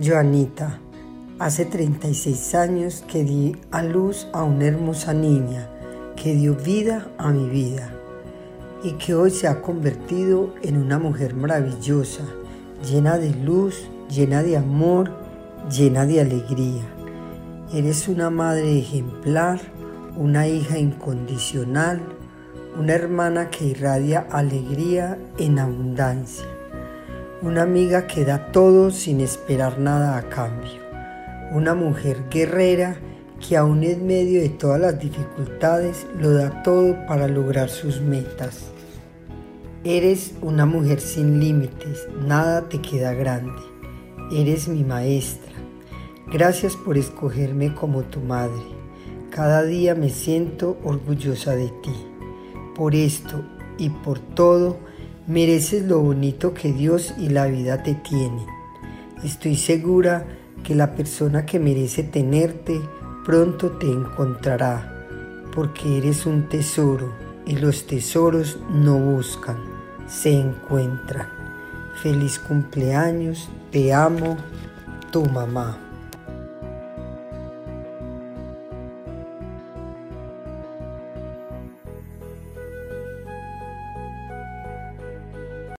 Joanita, hace 36 años que di a luz a una hermosa niña que dio vida a mi vida y que hoy se ha convertido en una mujer maravillosa, llena de luz, llena de amor, llena de alegría. Eres una madre ejemplar, una hija incondicional, una hermana que irradia alegría en abundancia una amiga que da todo sin esperar nada a cambio, una mujer guerrera que aún en medio de todas las dificultades lo da todo para lograr sus metas. Eres una mujer sin límites, nada te queda grande. Eres mi maestra. Gracias por escogerme como tu madre. Cada día me siento orgullosa de ti. Por esto y por todo, Mereces lo bonito que Dios y la vida te tienen. Estoy segura que la persona que merece tenerte pronto te encontrará, porque eres un tesoro y los tesoros no buscan, se encuentran. Feliz cumpleaños, te amo, tu mamá.